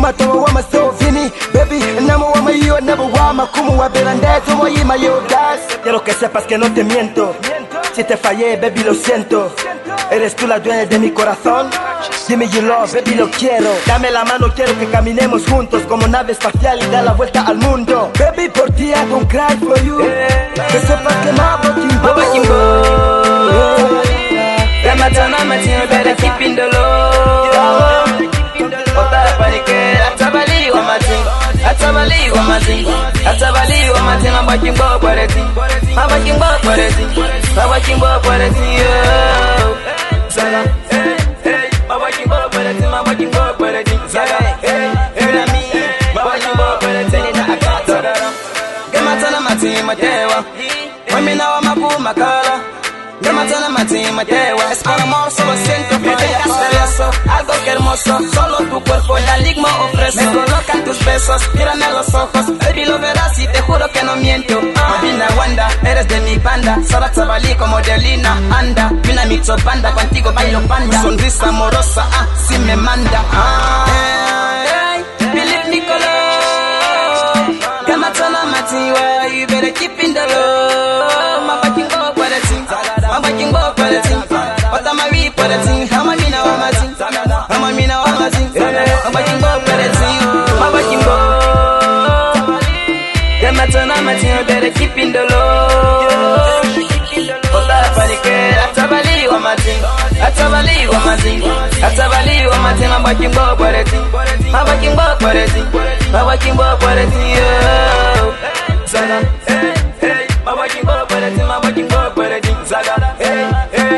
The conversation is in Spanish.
matomo wa masovini Baby, namo wa mayo, nabo wa makumu wa berandeto Wa yima yo gas. Quiero que sepas que no te miento Si te fallé, baby, lo siento. Eres tú la dueña de mi corazón Dime you love, baby, lo quiero. Dame la mano, quiero que caminemos juntos Como nave espacial y da la vuelta al mundo. Baby, por ti I don't cry for you. Que sepas que Mabo Kimbo Matino, better keep in the mama tena baki mbao kwa reti Mabaki mbao kwa reti Mabaki mbao kwa reti Zaga Mabaki mbao kwa reti Mabaki mbao kwa reti Zaga Yura mi Mabaki mbao kwa reti Nina akata Gema tana mati matewa Mamina wa mapu makala Gamatana matin matewa Es por amor, solo siento que tengas celoso. Algo que hermoso, solo tu cuerpo la ligma ofrece. Me colocan tus besos, mírame a los ojos Baby lo verás y te juro que no miento. Mabina Wanda, eres de mi banda. Sara Tabali como de Lina Anda. Mina mixo banda, contigo bailo panda. Sonrisa amorosa, ah, parenting hama mina wa mazin hama mina wa mazin hama kimbo hey hey.